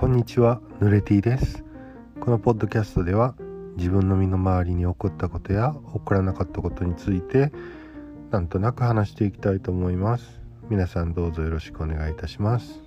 こんにちは、ぬれティです。このポッドキャストでは自分の身の回りに起こったことや起こらなかったことについてなんとなく話していきたいと思います。皆さんどうぞよろしくお願いいたします。